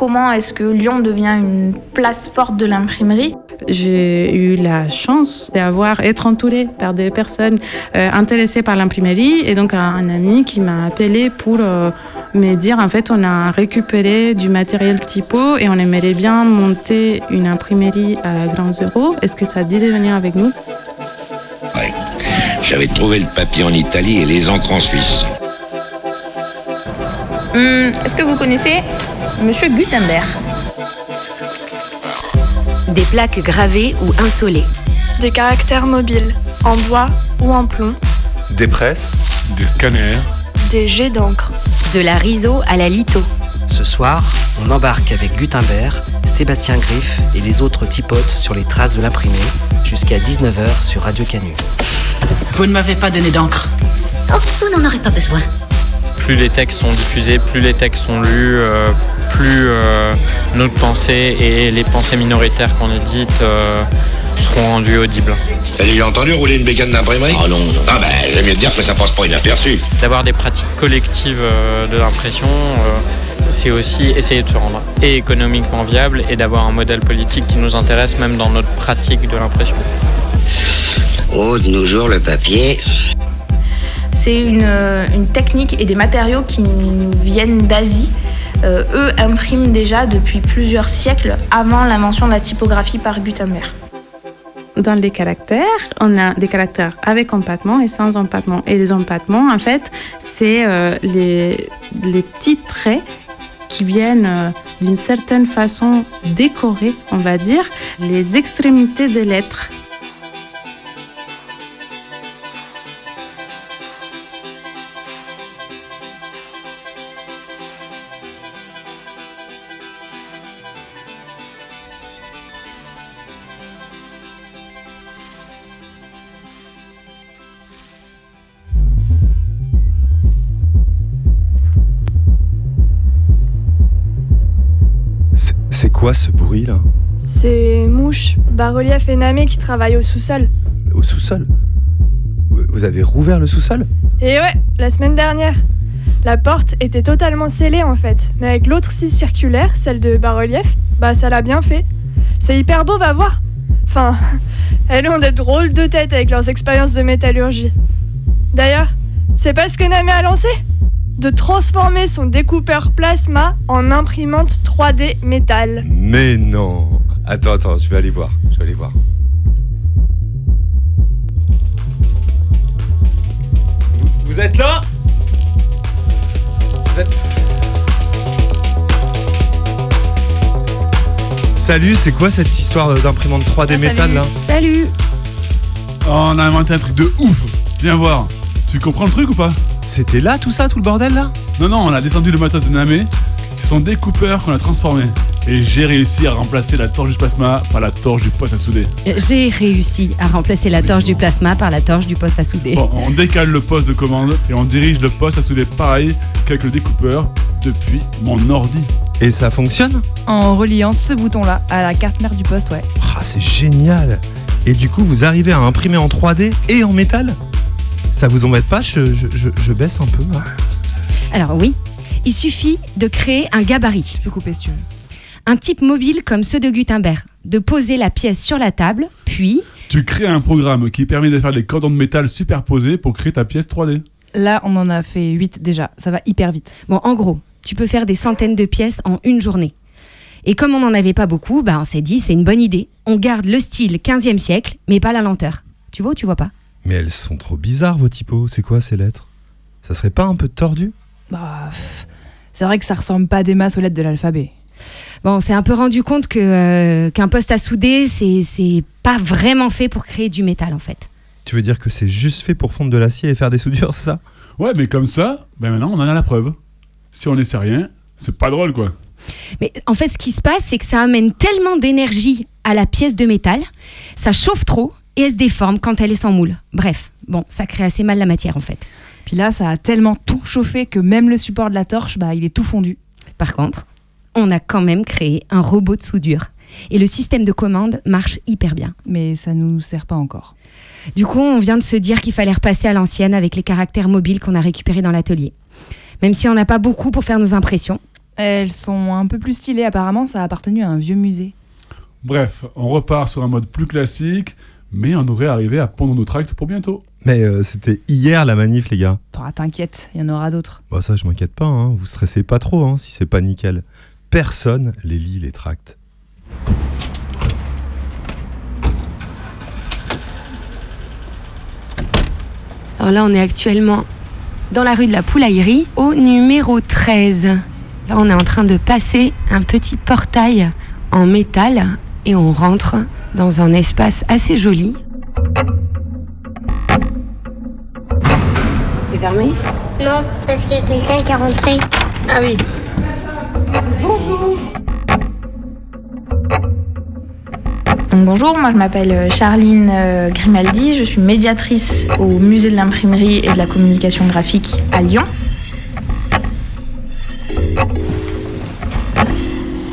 Comment est-ce que Lyon devient une place forte de l'imprimerie J'ai eu la chance d'avoir être entourée par des personnes euh, intéressées par l'imprimerie et donc un, un ami qui m'a appelé pour euh, me dire en fait on a récupéré du matériel typo et on aimerait bien monter une imprimerie à Grand Zéro. Est-ce que ça dit de venir avec nous? Ouais. J'avais trouvé le papier en Italie et les encres en Suisse. Hum, Est-ce que vous connaissez Monsieur Gutenberg Des plaques gravées ou insolées. Des caractères mobiles, en bois ou en plomb. Des presses. Des scanners. Des jets d'encre. De la riso à la litho. Ce soir, on embarque avec Gutenberg, Sébastien Griff et les autres typotes sur les traces de l'imprimé jusqu'à 19h sur Radio Canu. Vous ne m'avez pas donné d'encre. Oh, vous n'en aurez pas besoin. Plus les textes sont diffusés, plus les textes sont lus, euh, plus euh, notre pensée et les pensées minoritaires qu'on édite euh, seront rendues audibles. T'as déjà entendu rouler une bécane d'imprimerie? Ah non, non. Ah ben, j'aime mieux te dire que ça passe pas inaperçu. D'avoir des pratiques collectives euh, de l'impression, c'est aussi essayer de se rendre et économiquement viable et d'avoir un modèle politique qui nous intéresse même dans notre pratique de l'impression. Oh, de nos jours, le papier. C'est une, une technique et des matériaux qui nous viennent d'Asie. Euh, eux impriment déjà depuis plusieurs siècles avant l'invention de la typographie par Gutenberg. Dans les caractères, on a des caractères avec empattement et sans empattement. Et les empattements, en fait, c'est euh, les, petits traits qui viennent euh, d'une certaine façon décorer, on va dire, les extrémités des lettres. Quoi ce bruit là C'est Mouche, bas-relief et Namé qui travaillent au sous-sol. Au sous-sol Vous- Vous avez rouvert le sous-sol Et ouais, la semaine dernière. La porte était totalement scellée en fait, mais avec l'autre scie circulaire, celle de bas-relief, bah ça l'a bien fait. C'est hyper beau, va voir. Enfin, elles ont des drôles de têtes avec leurs expériences de métallurgie. D'ailleurs, c'est pas ce que Namé a lancé De transformer son découpeur plasma en imprimante 3D métal. Mais non Attends, attends, je vais aller voir. Je vais aller voir. Vous, vous êtes là? Vous êtes- Salut, c'est quoi cette histoire d'imprimante 3D métal là? Salut Oh, on a inventé un truc de ouf. Viens voir. Tu comprends le truc ou pas? C'était là tout ça, tout le bordel là Non, non, on a descendu le matos de Namé. C'est son découpeur qu'on a transformé. Et j'ai réussi à remplacer la torche du plasma par la torche du poste à souder. J'ai réussi à remplacer la torche du plasma par la torche du poste à souder. Bon, on décale le poste de commande et on dirige le poste à souder pareil qu'avec le découpeur depuis mon ordi. Et ça fonctionne En reliant ce bouton-là à la carte mère du poste, ouais. Ah, c'est génial Et du coup, vous arrivez à imprimer en 3D et en métal Ça vous embête pas je, je- je- je baisse un peu. Alors oui, il suffit de créer un gabarit. Je peux couper si tu veux. Un type mobile comme ceux de Gutenberg. De poser la pièce sur la table, puis Tu crées un programme qui permet de faire des cordons de métal superposés pour créer ta pièce 3D. Là, on en a fait 8 déjà. Ça va hyper vite. Bon, en gros, tu peux faire des centaines de pièces en une journée. Et comme on n'en avait pas beaucoup, bah, on s'est dit c'est une bonne idée. On garde le style 15e siècle, mais pas la lenteur. Tu vois ou tu vois pas? Mais elles sont trop bizarres, vos typos. C'est quoi ces lettres? Ça serait pas un peu tordu? Bah, c'est vrai que ça ressemble pas des masses aux lettres de l'alphabet. Bon, on s'est un peu rendu compte que euh, qu'un poste à souder, c'est c'est pas vraiment fait pour créer du métal en fait. Tu veux dire que c'est juste fait pour fondre de l'acier et faire des soudures, c'est ça? Ouais, mais comme ça, ben maintenant on en a la preuve. Si on essaie rien, c'est pas drôle quoi. Mais en fait, ce qui se passe, c'est que ça amène tellement d'énergie à la pièce de métal, ça chauffe trop et elle se déforme quand elle est sans moule. Bref, bon, ça crée assez mal la matière en fait. Puis là, ça a tellement tout chauffé que même le support de la torche, bah, il est tout fondu. Par contre, on a quand même créé un robot de soudure. Et le système de commande marche hyper bien. Mais ça nous sert pas encore. Du coup, on vient de se dire qu'il fallait repasser à l'ancienne avec les caractères mobiles qu'on a récupérés dans l'atelier. Même si on n'a pas beaucoup pour faire nos impressions. Elles sont un peu plus stylées, apparemment, ça a appartenu à un vieux musée. Bref, on repart sur un mode plus classique, mais on devrait arriver à pondre nos tracts pour bientôt. Mais euh, c'était hier la manif, les gars. Bah, T'inquiète, il y en aura d'autres. Bah ça, je m'inquiète pas, hein. vous stressez pas trop hein, si c'est pas nickel. Personne les lit, les tracts. Alors là, on est actuellement dans la rue de la Poulaillerie, au numéro 13. Là, on est en train de passer un petit portail en métal et on rentre dans un espace assez joli. C'est fermé Non, parce qu'il y a quelqu'un qui est rentré. Ah oui. Bonjour. Donc bonjour, moi je m'appelle euh, Charline euh, Grimaldi, je suis médiatrice au musée de l'imprimerie et de la communication graphique à Lyon.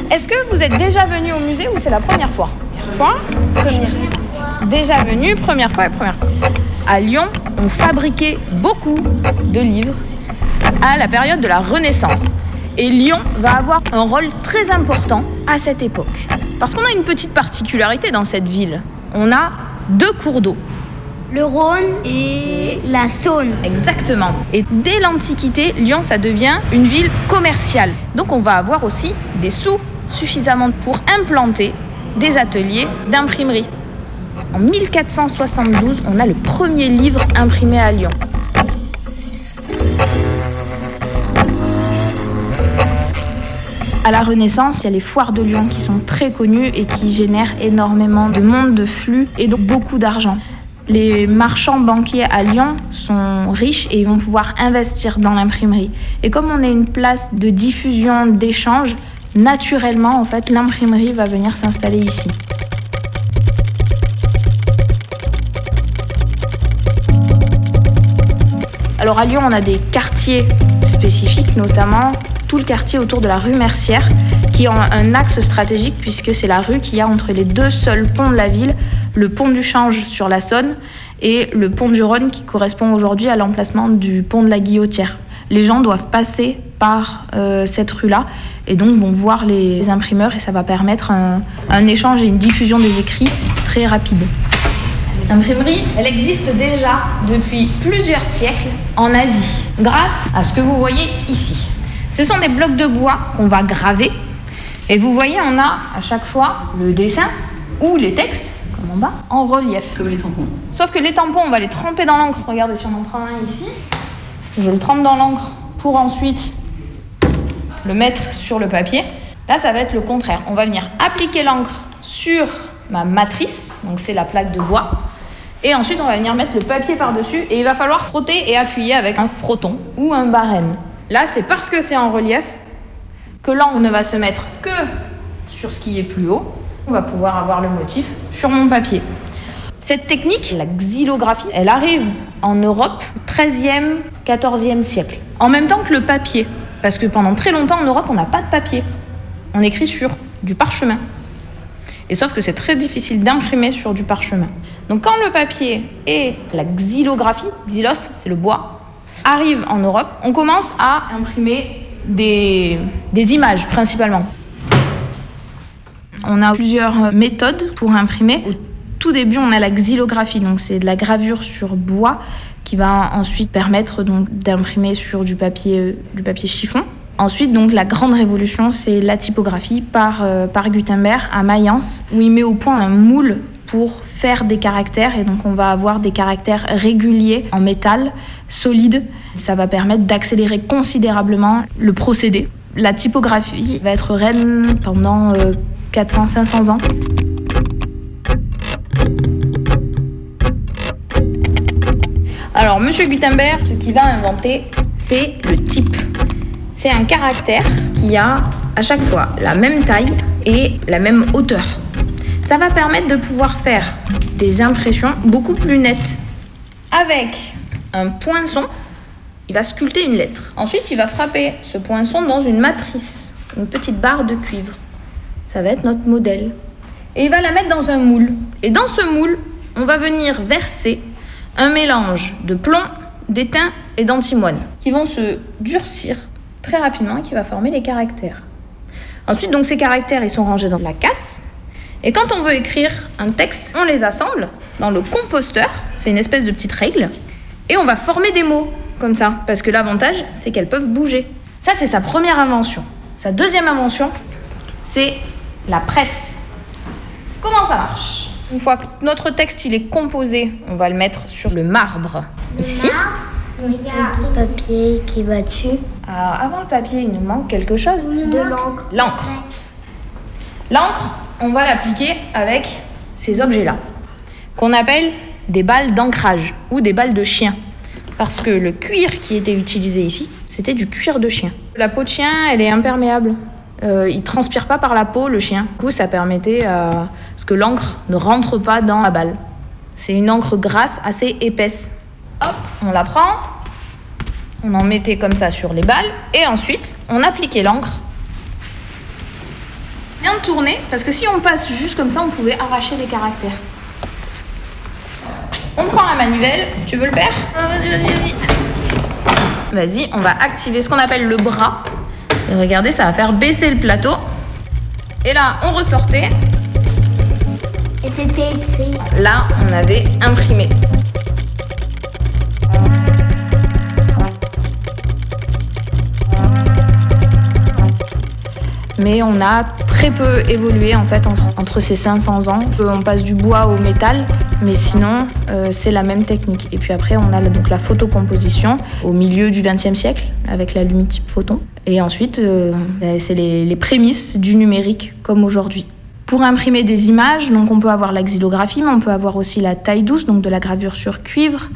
Est-ce que vous êtes déjà venu au musée ou c'est la première fois? Fois Première. Déjà venu, première fois et première fois. À Lyon, on fabriquait beaucoup de livres à la période de la Renaissance. Et Lyon va avoir un rôle très important à cette époque. Parce qu'on a une petite particularité dans cette ville. On a deux cours d'eau. Le Rhône et la Saône. Exactement. Et dès l'Antiquité, Lyon, ça devient une ville commerciale. Donc on va avoir aussi des sous suffisamment pour implanter des ateliers d'imprimerie. En 1472, on a le premier livre imprimé à Lyon. À la Renaissance, il y a les foires de Lyon qui sont très connues et qui génèrent énormément de monde, de flux et donc beaucoup d'argent. Les marchands banquiers à Lyon sont riches et vont pouvoir investir dans l'imprimerie. Et comme on est une place de diffusion, d'échange, naturellement, en fait, l'imprimerie va venir s'installer ici. Alors à Lyon, on a des quartiers spécifiques, notamment tout le quartier autour de la rue Mercière, qui est un axe stratégique puisque c'est la rue qui a entre les deux seuls ponts de la ville, le pont du Change sur la Saône et le pont du Rhône qui correspond aujourd'hui à l'emplacement du pont de la Guillotière. Les gens doivent passer par euh, cette rue-là et donc vont voir les imprimeurs et ça va permettre un, un échange et une diffusion des écrits très rapide. L'imprimerie, elle existe déjà depuis plusieurs siècles en Asie, grâce à ce que vous voyez ici. Ce sont des blocs de bois qu'on va graver. Et vous voyez, on a à chaque fois le dessin ou les textes, comme en bas, en relief. Comme les tampons. Sauf que les tampons, on va les tremper dans l'encre. Regardez, si on en prend un ici, je le trempe dans l'encre pour ensuite le mettre sur le papier. Là, ça va être le contraire. On va venir appliquer l'encre sur ma matrice, donc c'est la plaque de bois. Et ensuite, on va venir mettre le papier par-dessus et il va falloir frotter et appuyer avec un frotton ou un barène. Là, c'est parce que c'est en relief que l'encre ne va se mettre que sur ce qui est plus haut. On va pouvoir avoir le motif sur mon papier. Cette technique, la xylographie, elle arrive en Europe 13e, 14e siècle. En même temps que le papier. Parce que pendant très longtemps en Europe, on n'a pas de papier. On écrit sur du parchemin. Et sauf que c'est très difficile d'imprimer sur du parchemin. Donc quand le papier et la xylographie, xylos, c'est le bois, arrive en Europe, on commence à imprimer des, images principalement. On a plusieurs méthodes pour imprimer. Tout début, on a la xylographie, donc c'est de la gravure sur bois qui va ensuite permettre donc d'imprimer sur du papier, du papier chiffon. Ensuite, donc, la grande révolution, c'est la typographie par, euh, par Gutenberg à Mayence, où il met au point un moule pour faire des caractères. Et donc, on va avoir des caractères réguliers en métal, solides. Ça va permettre d'accélérer considérablement le procédé. La typographie va être reine pendant 400-500 ans. Alors, Monsieur Gutenberg, ce qu'il va inventer, c'est le type. C'est un caractère qui a à chaque fois la même taille et la même hauteur. Ça va permettre de pouvoir faire des impressions beaucoup plus nettes. Avec un poinçon, il va sculpter une lettre. Ensuite, il va frapper ce poinçon dans une matrice, une petite barre de cuivre. Ça va être notre modèle. Et il va la mettre dans un moule. Et dans ce moule, on va venir verser un mélange de plomb, d'étain et d'antimoine qui vont se durcir très rapidement et qui va former les caractères. Ensuite, donc ces caractères, ils sont rangés dans la casse. Et quand on veut écrire un texte, on les assemble dans le composteur, c'est une espèce de petite règle, et on va former des mots comme ça, parce que l'avantage, c'est qu'elles peuvent bouger. Ça, c'est sa première invention. Sa deuxième invention, c'est la presse. Comment ça marche? Une fois que notre texte il est composé, on va le mettre sur le marbre ici. Il y a le papier qui va dessus. Alors, avant le papier, il nous manque quelque chose. De l'encre. L'encre. L'encre, on va l'appliquer avec ces objets-là, qu'on appelle des balles d'ancrage ou des balles de chien. Parce que le cuir qui était utilisé ici, c'était du cuir de chien. La peau de chien, elle est imperméable. Euh, il transpire pas par la peau, le chien. Du coup, ça permettait à ce que l'encre ne rentre pas dans la balle. C'est une encre grasse, assez épaisse. Hop, on la prend, on en mettait comme ça sur les balles, et ensuite, on appliquait l'encre. Bien tourner, parce que si on passe juste comme ça, on pouvait arracher les caractères. On prend la manivelle, tu veux le faire? Vas-y, vas-y, vas-y. Vas-y, on va activer ce qu'on appelle le bras. Et regardez, ça va faire baisser le plateau. Et là, on ressortait. Et c'était écrit. Là, on avait imprimé. Mais on a très peu évolué en fait en- entre ces 500 ans. Euh, On passe du bois au métal, mais sinon euh, c'est la même technique. Et puis après on a donc la photocomposition au milieu du XXe siècle avec la lumitype photon. Et ensuite euh, c'est les prémices du numérique comme aujourd'hui. Pour imprimer des images, donc on peut avoir la xylographie, mais on peut avoir aussi la taille douce, donc de la gravure sur cuivre.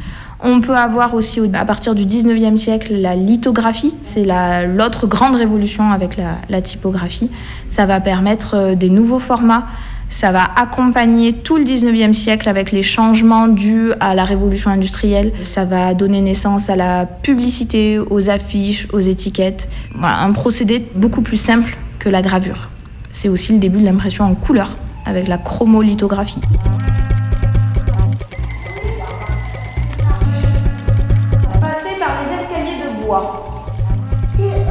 On peut avoir aussi, au- à partir du 19e siècle, la lithographie. C'est la- l'autre grande révolution avec la, la typographie. Ça va permettre euh, des nouveaux formats. Ça va accompagner tout le 19e siècle avec les changements dus à la révolution industrielle. Ça va donner naissance à la publicité, aux affiches, aux étiquettes. Voilà, un procédé beaucoup plus simple que la gravure. C'est aussi le début de l'impression en couleur avec la chromolithographie. Passer par les escaliers de bois. Une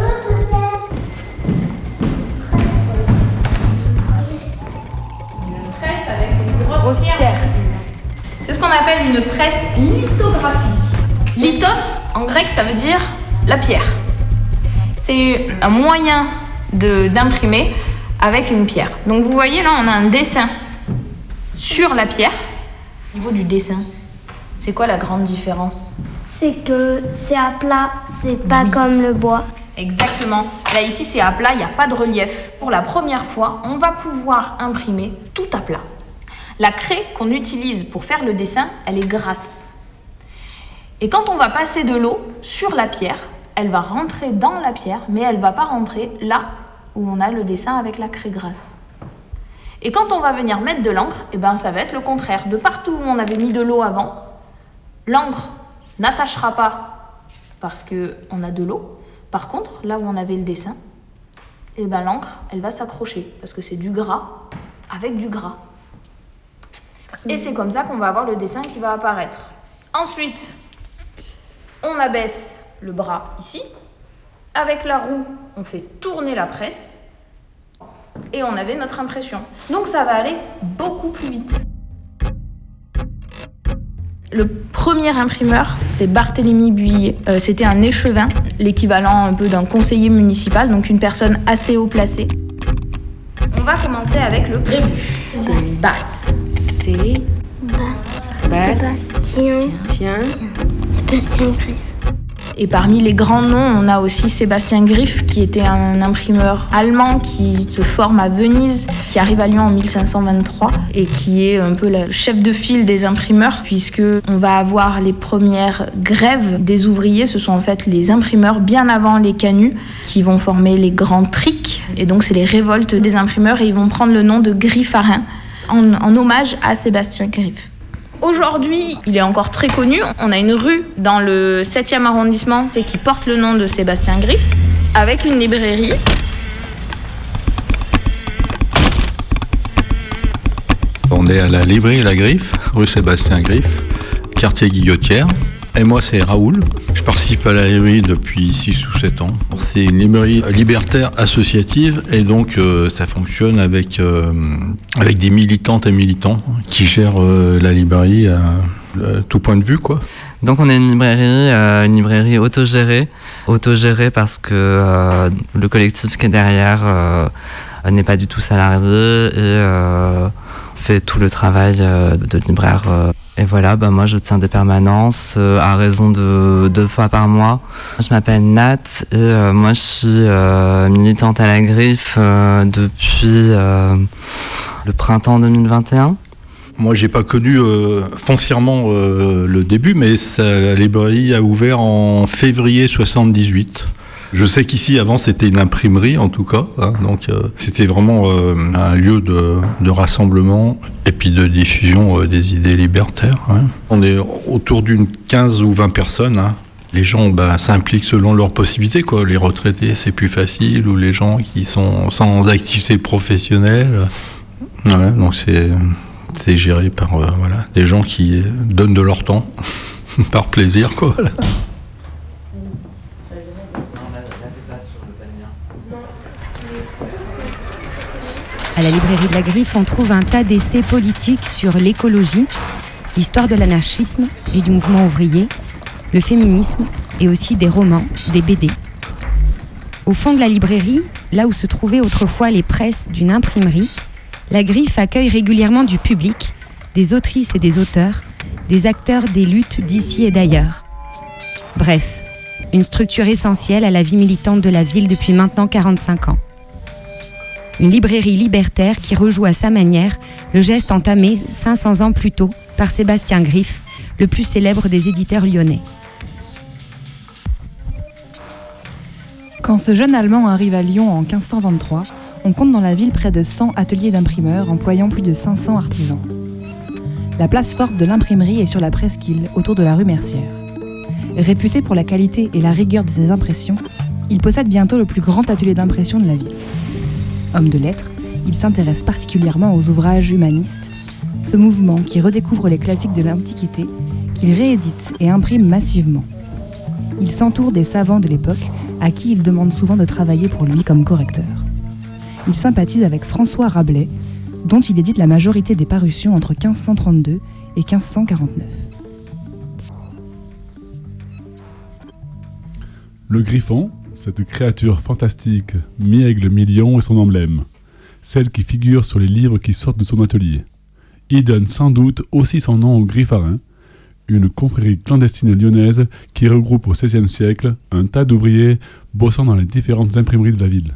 presse avec une grosse pierre. C'est ce qu'on appelle une presse lithographique. Lithos, en grec, ça veut dire la pierre. C'est un moyen d'imprimer avec une pierre. Donc vous voyez là, on a un dessin sur la pierre. Au niveau du dessin, c'est quoi la grande différence? C'est que c'est à plat, c'est pas comme le bois. Exactement. Là, ici, c'est à plat, il n'y a pas de relief. Pour la première fois, on va pouvoir imprimer tout à plat. La craie qu'on utilise pour faire le dessin, elle est grasse. Et quand on va passer de l'eau sur la pierre, elle va rentrer dans la pierre, mais elle va pas rentrer là où on a le dessin avec la craie grasse. Et quand on va venir mettre de l'encre, eh ben, ça va être le contraire. De partout où on avait mis de l'eau avant, l'encre n'attachera pas parce qu'on a de l'eau. Par contre, là où on avait le dessin, eh ben, l'encre, elle va s'accrocher parce que c'est du gras avec du gras. Et c'est comme ça qu'on va avoir le dessin qui va apparaître. Ensuite, on abaisse le bras ici. Avec la roue, on fait tourner la presse. Et on avait notre impression. Donc ça va aller beaucoup plus vite. Le premier imprimeur, c'est Barthélemy Buillet. Euh, C'était un échevin, l'équivalent un peu d'un conseiller municipal, donc une personne assez haut placée. On va commencer avec le grébus. C'est une basse. C'est basse. Tiens. Tiens. Sébastien Griff. Et parmi les grands noms, on a aussi Sébastien Griff, qui était un imprimeur allemand qui se forme à Venise, qui arrive à Lyon en 1523 et qui est un peu le chef de file des imprimeurs, puisque on va avoir les premières grèves des ouvriers. Ce sont en fait les imprimeurs bien avant les canuts qui vont former les grands trics. Et donc c'est les révoltes des imprimeurs et ils vont prendre le nom de Griffarin en, en hommage à Sébastien Griff. Aujourd'hui, il est encore très connu. On a une rue dans le 7e arrondissement qui porte le nom de Sébastien Griff, avec une librairie. On est à la librairie La Griffe, rue Sébastien Griffe, quartier Guillotière. Et moi, c'est Raoul. Je participe à la librairie depuis 6 ou 7 ans. C'est une librairie libertaire associative et donc euh, ça fonctionne avec, euh, avec des militantes et militants qui gèrent euh, la librairie à, tout point de vue. quoi. Donc on est une librairie, une librairie autogérée, autogérée parce que le collectif qui est derrière n'est pas du tout salarié et fait tout le travail de libraire. Et voilà, bah moi je tiens des permanences euh, à raison de deux fois par mois. Je m'appelle Nat et euh, moi je suis euh, militante à la griffe depuis le printemps 2021. Moi, j'ai pas connu foncièrement le début, mais ça, la librairie a ouvert en février 78. Je sais qu'ici, avant, c'était une imprimerie, en tout cas. hein, donc, euh, c'était vraiment euh, un lieu de, rassemblement et puis de diffusion euh, des idées libertaires. hein. On est autour d'une 15 ou 20 personnes. hein. Les gens bah, s'impliquent selon leurs possibilités. Quoi. Les retraités, c'est plus facile, ou les gens qui sont sans activité professionnelle. Donc c'est géré par voilà, des gens qui donnent de leur temps par plaisir. Quoi. À la librairie de la Griffe, on trouve un tas d'essais politiques sur l'écologie, l'histoire de l'anarchisme et du mouvement ouvrier, le féminisme et aussi des romans, des BD. Au fond de la librairie, là où se trouvaient autrefois les presses d'une imprimerie, la Griffe accueille régulièrement du public, des autrices et des auteurs, des acteurs des luttes d'ici et d'ailleurs. Bref, une structure essentielle à la vie militante de la ville depuis maintenant 45 ans. Une librairie libertaire qui rejoue à sa manière le geste entamé 500 ans plus tôt par Sébastien Griff, le plus célèbre des éditeurs lyonnais. Quand ce jeune Allemand arrive à Lyon en 1523, on compte dans la ville près de 100 ateliers d'imprimeurs employant plus de 500 artisans. La place forte de l'imprimerie est sur la presqu'île, autour de la rue Mercière. Réputé pour la qualité et la rigueur de ses impressions, il possède bientôt le plus grand atelier d'impression de la ville. Homme de lettres, il s'intéresse particulièrement aux ouvrages humanistes, ce mouvement qui redécouvre les classiques de l'Antiquité, qu'il réédite et imprime massivement. Il s'entoure des savants de l'époque, à qui il demande souvent de travailler pour lui comme correcteur. Il sympathise avec François Rabelais, dont il édite la majorité des parutions entre 1532 et 1549. Le griffon, cette créature fantastique, mi-aigle, mi-lion est son emblème. Celle qui figure sur les livres qui sortent de son atelier. Il donne sans doute aussi son nom au griffarin, une confrérie clandestine lyonnaise qui regroupe au XVIe siècle un tas d'ouvriers bossant dans les différentes imprimeries de la ville.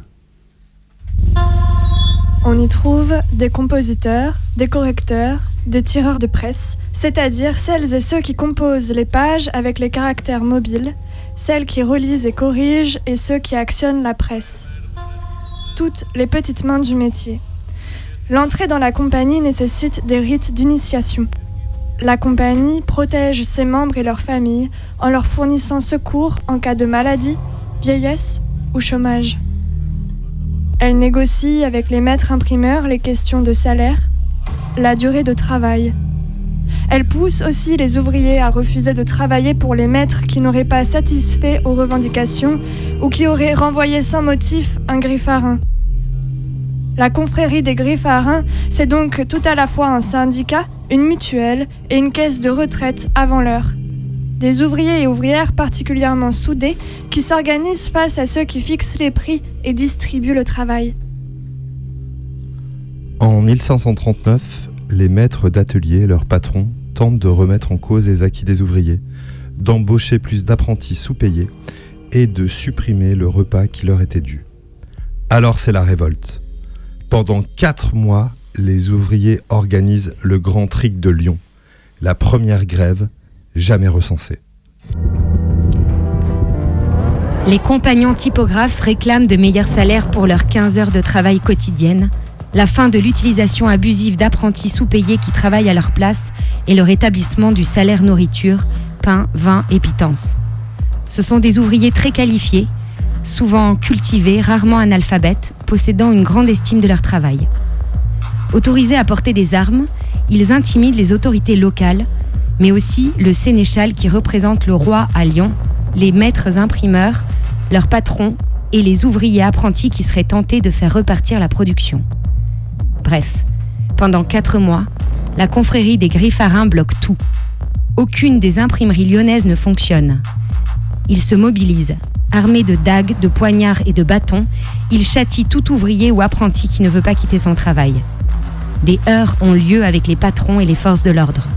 On y trouve des compositeurs, des correcteurs, des tireurs de presse, c'est-à-dire celles et ceux qui composent les pages avec les caractères mobiles, celles qui relisent et corrigent et ceux qui actionnent la presse. Toutes les petites mains du métier. L'entrée dans la compagnie nécessite des rites d'initiation. La compagnie protège ses membres et leurs familles en leur fournissant secours en cas de maladie, vieillesse ou chômage. Elle négocie avec les maîtres imprimeurs les questions de salaire, la durée de travail. Elle pousse aussi les ouvriers à refuser de travailler pour les maîtres qui n'auraient pas satisfait aux revendications ou qui auraient renvoyé sans motif un griffarin. La confrérie des griffarins, c'est donc tout à la fois un syndicat une mutuelle et une caisse de retraite avant l'heure. Des ouvriers et ouvrières particulièrement soudés qui s'organisent face à ceux qui fixent les prix et distribuent le travail. En 1539, les maîtres d'atelier leurs patrons tentent de remettre en cause les acquis des ouvriers, d'embaucher plus d'apprentis sous-payés et de supprimer le repas qui leur était dû. Alors c'est la révolte. Pendant quatre mois, les ouvriers organisent le Grand Tric de Lyon, la première grève jamais recensée. Les compagnons typographes réclament de meilleurs salaires pour leurs 15 heures de travail quotidienne, la fin de l'utilisation abusive d'apprentis sous-payés qui travaillent à leur place et le rétablissement du salaire nourriture, pain, vin et pitance. Ce sont des ouvriers très qualifiés, souvent cultivés, rarement analphabètes, possédant une grande estime de leur travail. Autorisés à porter des armes, ils intimident les autorités locales, mais aussi le sénéchal qui représente le roi à Lyon, les maîtres imprimeurs, leurs patrons et les ouvriers apprentis qui seraient tentés de faire repartir la production. Bref, pendant quatre mois, la confrérie des Griffarins bloque tout. Aucune des imprimeries lyonnaises ne fonctionne. Ils se mobilisent. Armés de dagues, de poignards et de bâtons, ils châtient tout ouvrier ou apprenti qui ne veut pas quitter son travail. Des heurts ont lieu avec les patrons et les forces de l'ordre.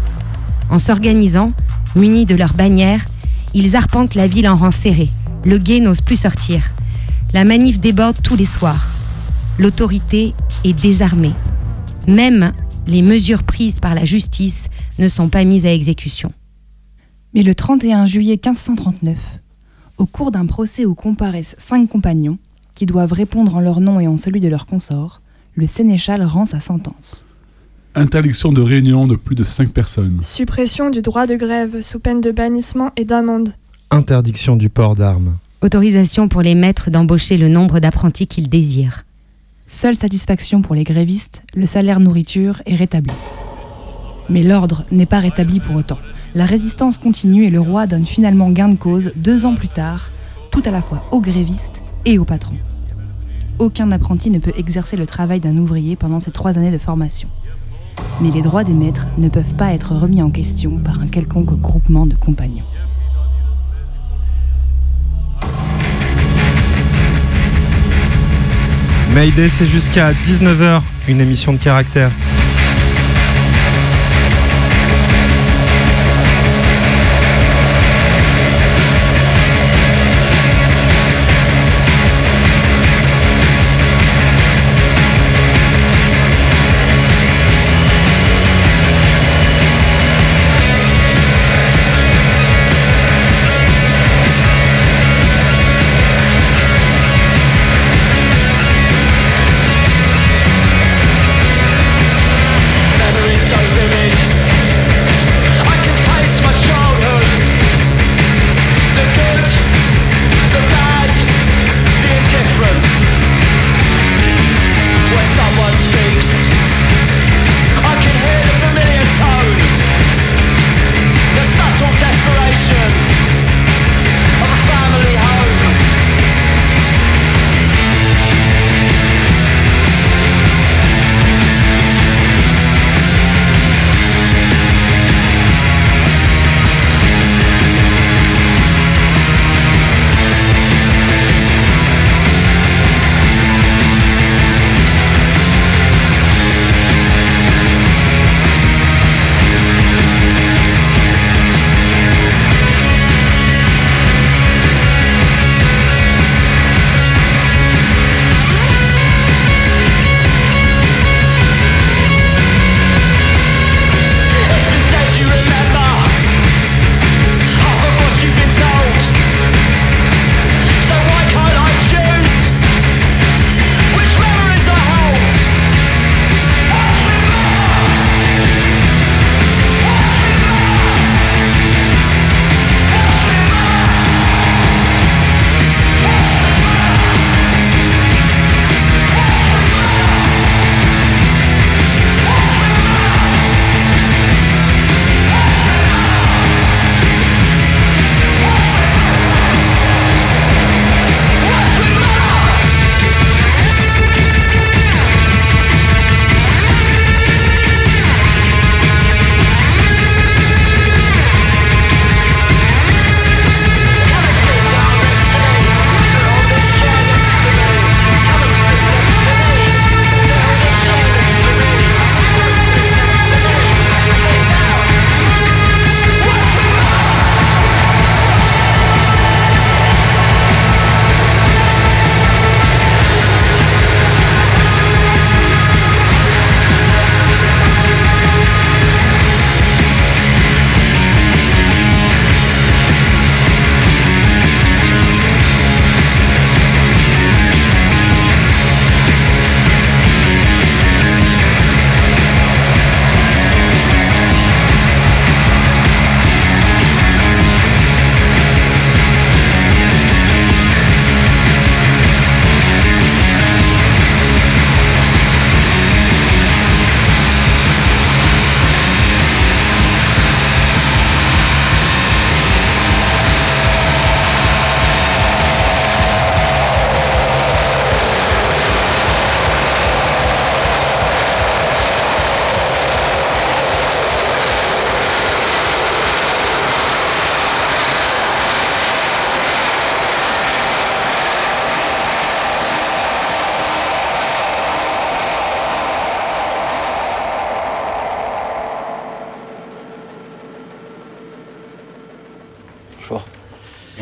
En s'organisant, munis de leurs bannières, ils arpentent la ville en rang serré. Le guet n'ose plus sortir. La manif déborde tous les soirs. L'autorité est désarmée. Même les mesures prises par la justice ne sont pas mises à exécution. Mais le 31 juillet 1539, au cours d'un procès où comparaissent cinq compagnons, qui doivent répondre en leur nom et en celui de leur consort, le sénéchal rend sa sentence. Interdiction de réunion de plus de 5 personnes. Suppression du droit de grève sous peine de bannissement et d'amende. Interdiction du port d'armes. Autorisation pour les maîtres d'embaucher le nombre d'apprentis qu'ils désirent. Seule satisfaction pour les grévistes, le salaire nourriture est rétabli. Mais l'ordre n'est pas rétabli pour autant. La résistance continue et le roi donne finalement gain de cause deux ans plus tard, tout à la fois aux grévistes et aux patrons. Aucun apprenti ne peut exercer le travail d'un ouvrier pendant ces trois années de formation. Mais les droits des maîtres ne peuvent pas être remis en question par un quelconque groupement de compagnons. Mayday, c'est jusqu'à 19h, une émission de caractère.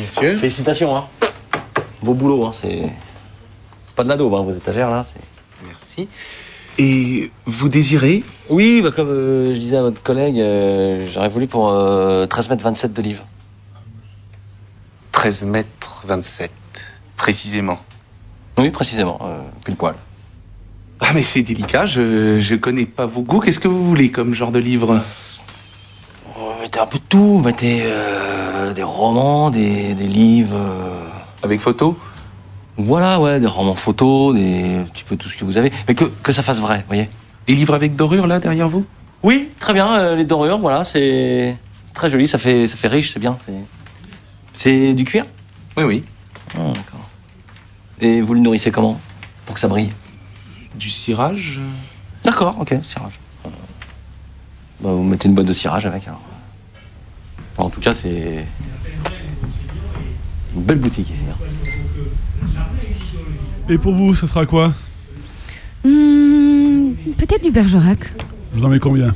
Monsieur Félicitations, hein. Beau boulot, hein. C'est c'est pas de la daube, hein, vos étagères, là. c'est... Merci. Et vous désirez Oui, bah, comme euh, je disais à votre collègue, euh, j'aurais voulu pour euh, 13 mètres 27 de livres. 13 mètres 27, précisément. Oui, précisément, euh, pile poil. Ah mais c'est délicat, je, je connais pas vos goûts. Qu'est-ce que vous voulez comme genre de livre? Vous mettez un peu de tout, vous mettez euh, des romans, des, des livres... euh, Avec photo? Voilà, ouais, des romans photos, des, un petit peu tout ce que vous avez. Mais que, que ça fasse vrai, vous voyez? Les livres avec dorure là derrière vous? Oui, très bien, euh, les dorures, voilà, c'est très joli, ça fait, ça fait riche, c'est bien. C'est, c'est du cuir? Oui, oui. Ah, d'accord. Et vous le nourrissez comment Pour que ça brille? Du cirage D'accord, ok, cirage. Euh, bah, vous mettez une boîte de cirage avec, alors. En tout cas, c'est une belle boutique ici. hein. Et pour vous, ce sera quoi? Hmm, Peut-être du Bergerac. Vous en mettez combien?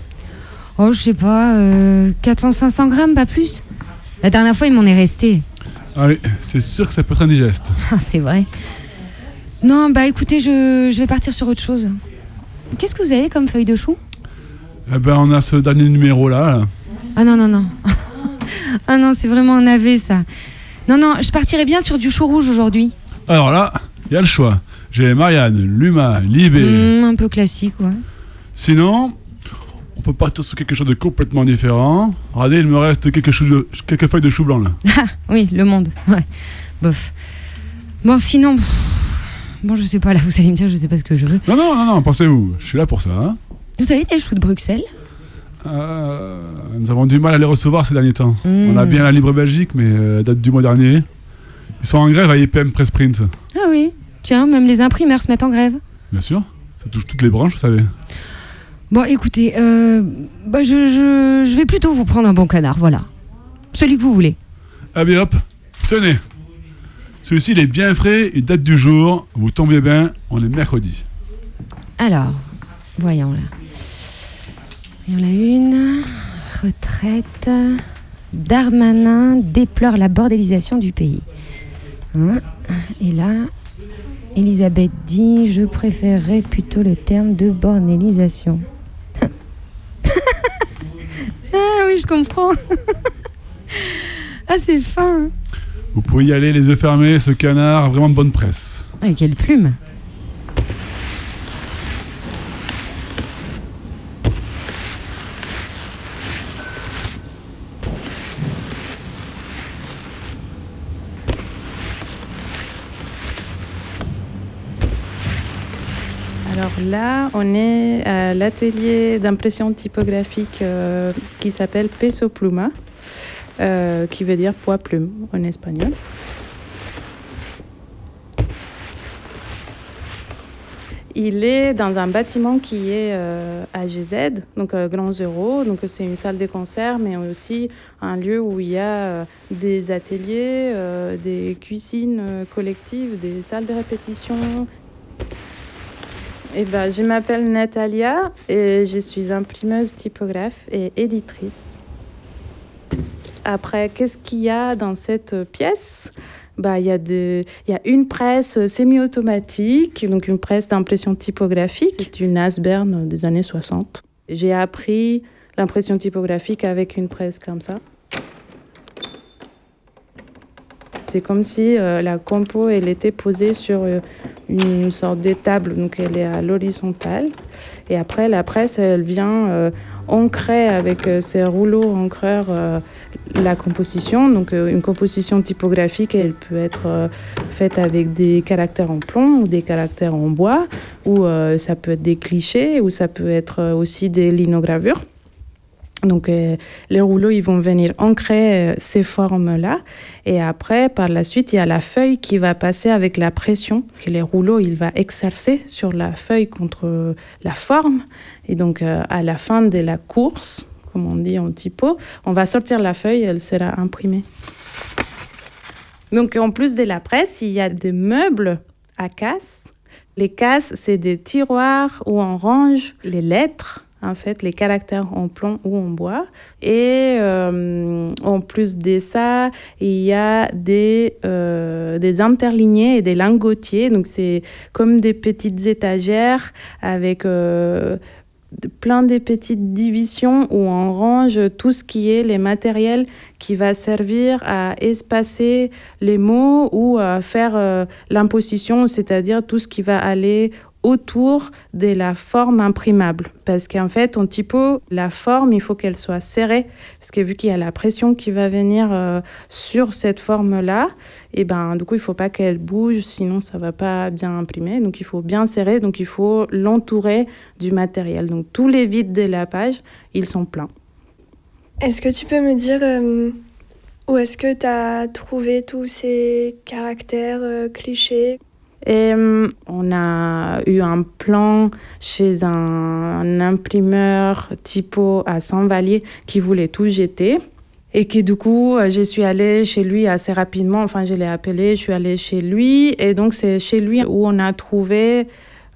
Oh, je sais pas, euh, 400-500 grammes, pas plus. La dernière fois, il m'en est resté. Ah oui, c'est sûr que ça peut être indigeste. Ah, c'est vrai. Non, bah écoutez, je, je vais partir sur autre chose. Qu'est-ce que vous avez comme feuille de chou? Eh ben, on a ce dernier numéro là. Ah non, non, non. ah non, c'est vraiment un navet, ça. Non, non, je partirai bien sur du chou rouge aujourd'hui. Alors là, il y a le choix. J'ai Marianne, Luma, Libé. Hmm, un peu classique, ouais. Sinon, on peut partir sur quelque chose de complètement différent. Regardez, il me reste quelques, chou- de- quelques feuilles de chou blanc là. Ah, oui, le monde. Ouais. Bof. Bon, sinon. pff, Bon, je sais pas, là, vous allez me dire, je sais pas ce que je veux. Non, non, non, non, pensez-vous, je suis là pour ça. hein. Vous avez des choux de Bruxelles? Euh, nous avons du mal à les recevoir ces derniers temps. Mm. On a bien la Libre Belgique, mais euh, date du mois dernier. Ils sont en grève à IPM Press Print. Ah oui. Tiens, même les imprimeurs se mettent en grève. Bien sûr, ça touche toutes les branches, vous savez. Bon, écoutez, euh, bah, je, je, je vais plutôt vous prendre un bon canard, voilà. Celui que vous voulez. Ah bien hop, tenez. Celui-ci, il est bien frais, il date du jour. Vous tombez bien, on est mercredi. Alors, voyons là. Voyons la une. Retraite. Darmanin déplore la bordélisation du pays. Hein Et là, Elisabeth dit Je préférerais plutôt le terme de bornélisation. ah oui, je comprends. ah, c'est fin. hein. Vous pouvez y aller les yeux fermés, ce canard a vraiment de bonne presse. Ah, quelle plume. Alors là, on est à l'atelier d'impression typographique euh, qui s'appelle Peso Pluma, euh, qui veut dire poids plume en espagnol. Il est dans un bâtiment qui est euh, à GZ, donc Grand Zéro. Donc c'est une salle de concert, mais aussi un lieu où il y a des ateliers, des cuisines collectives, des salles de répétition, eh ben, je m'appelle Natalia et je suis imprimeuse, typographe et éditrice. Après, qu'est-ce qu'il y a dans cette pièce? Bah, il, y a de- il y a une presse semi-automatique, donc une presse d'impression typographique. C'est une Asbern des années 60. J'ai appris l'impression typographique avec une presse comme ça. C'est comme si euh, la compo elle était posée sur euh, une sorte de table, donc elle est à l'horizontale. Et après, la presse, elle vient euh, ancrer avec euh, ses rouleaux encreurs euh, la composition. Donc euh, une composition typographique, elle peut être euh, faite avec des caractères en plomb ou des caractères en bois, ou euh, ça peut être des clichés, ou ça peut être euh, aussi des linogravures. Donc euh, les rouleaux, ils vont venir ancrer euh, ces formes-là. Et après, par la suite, il y a la feuille qui va passer avec la pression que les rouleaux, il va exercer sur la feuille contre la forme. Et donc euh, à la fin de la course, comme on dit en typo, on va sortir la feuille, elle sera imprimée. Donc en plus de la presse, il y a des meubles à casse. Les casses, c'est des tiroirs où on range les lettres en fait, les caractères en plomb ou en bois. Et euh, en plus de ça, il y a des, euh, des interlignés et des lingotiers. Donc, c'est comme des petites étagères avec euh, plein de petites divisions où on range tout ce qui est les matériels qui va servir à espacer les mots ou à faire euh, l'imposition, c'est-à-dire tout ce qui va aller autour de la forme imprimable. Parce qu'en fait, en typo, la forme, il faut qu'elle soit serrée. Parce que vu qu'il y a la pression qui va venir euh, sur cette forme-là, et ben, du coup, il faut pas qu'elle bouge, sinon ça va pas bien imprimer. Donc, il faut bien serrer. Donc, il faut l'entourer du matériel. Donc, tous les vides de la page, ils sont pleins. Est-ce que tu peux me dire euh, où est-ce que tu as trouvé tous ces caractères, euh, clichés? Et on a eu un plan chez un, un imprimeur typo à Saint-Vallier qui voulait tout jeter. Et que du coup, euh, je suis allée chez lui assez rapidement. Enfin, je l'ai appelé, je suis allée chez lui. Et donc, c'est chez lui où on a trouvé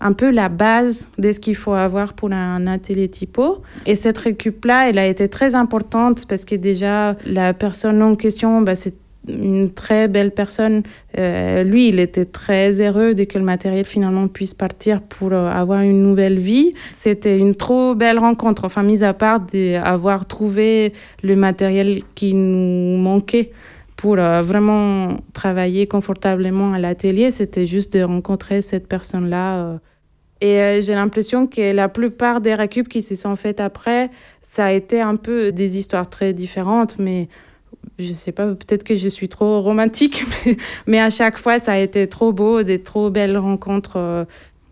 un peu la base de ce qu'il faut avoir pour un atelier typo. Et cette récup-là, elle a été très importante parce que déjà, la personne en question, bah, c'est une très belle personne. Euh, lui, il était très heureux de que le matériel finalement puisse partir pour euh, avoir une nouvelle vie. C'était une trop belle rencontre, enfin, mis à part d'avoir trouvé le matériel qui nous manquait pour euh, vraiment travailler confortablement à l'atelier. C'était juste de rencontrer cette personne-là. Et j'ai l'impression que la plupart des récup qui se sont faites après, ça a été un peu des histoires très différentes, mais je sais pas, peut-être que je suis trop romantique, mais, à chaque fois, ça a été trop beau, des trop belles rencontres.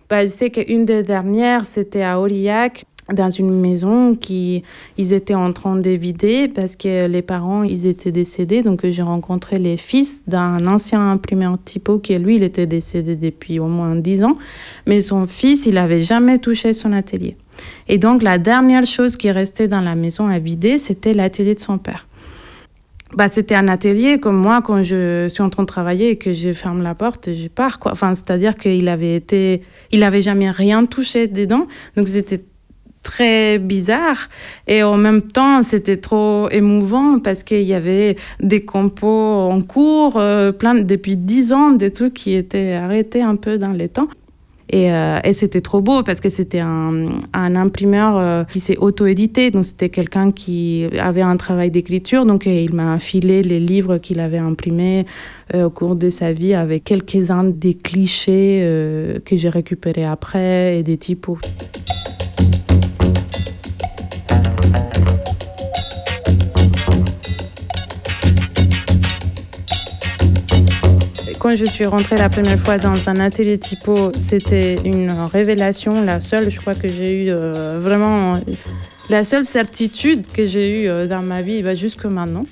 Bah, je sais qu'une des dernières, c'était à Aurillac, dans une maison qui ils étaient en train de vider parce que les parents ils étaient décédés. Donc j'ai rencontré les fils d'un ancien imprimeur typo qui lui il était décédé depuis au moins dix ans. Mais son fils il avait jamais touché son atelier. Et donc la dernière chose qui restait dans la maison à vider c'était l'atelier de son père bah, c'était un atelier comme moi quand je suis en train de travailler et que je ferme la porte, je pars quoi. Enfin, c'est-à-dire qu'il avait été, il jamais rien touché dedans, donc c'était très bizarre et en même temps c'était trop émouvant parce qu'il y avait des compos en cours, euh, plein depuis dix ans, des trucs qui étaient arrêtés un peu dans les temps. Euh, et, c'était trop beau parce que c'était un, un, imprimeur euh, qui s'est auto-édité. Donc, c'était quelqu'un qui avait un travail d'écriture. Donc, euh, il m'a filé les livres qu'il avait imprimés au cours de sa vie avec quelques-uns des clichés que j'ai récupérés après et des typos. Quand je suis rentrée la première fois dans un atelier typo, c'était une révélation, la seule, je crois que j'ai eu euh, vraiment la seule certitude que j'ai eue euh, dans ma vie bah, jusque maintenant,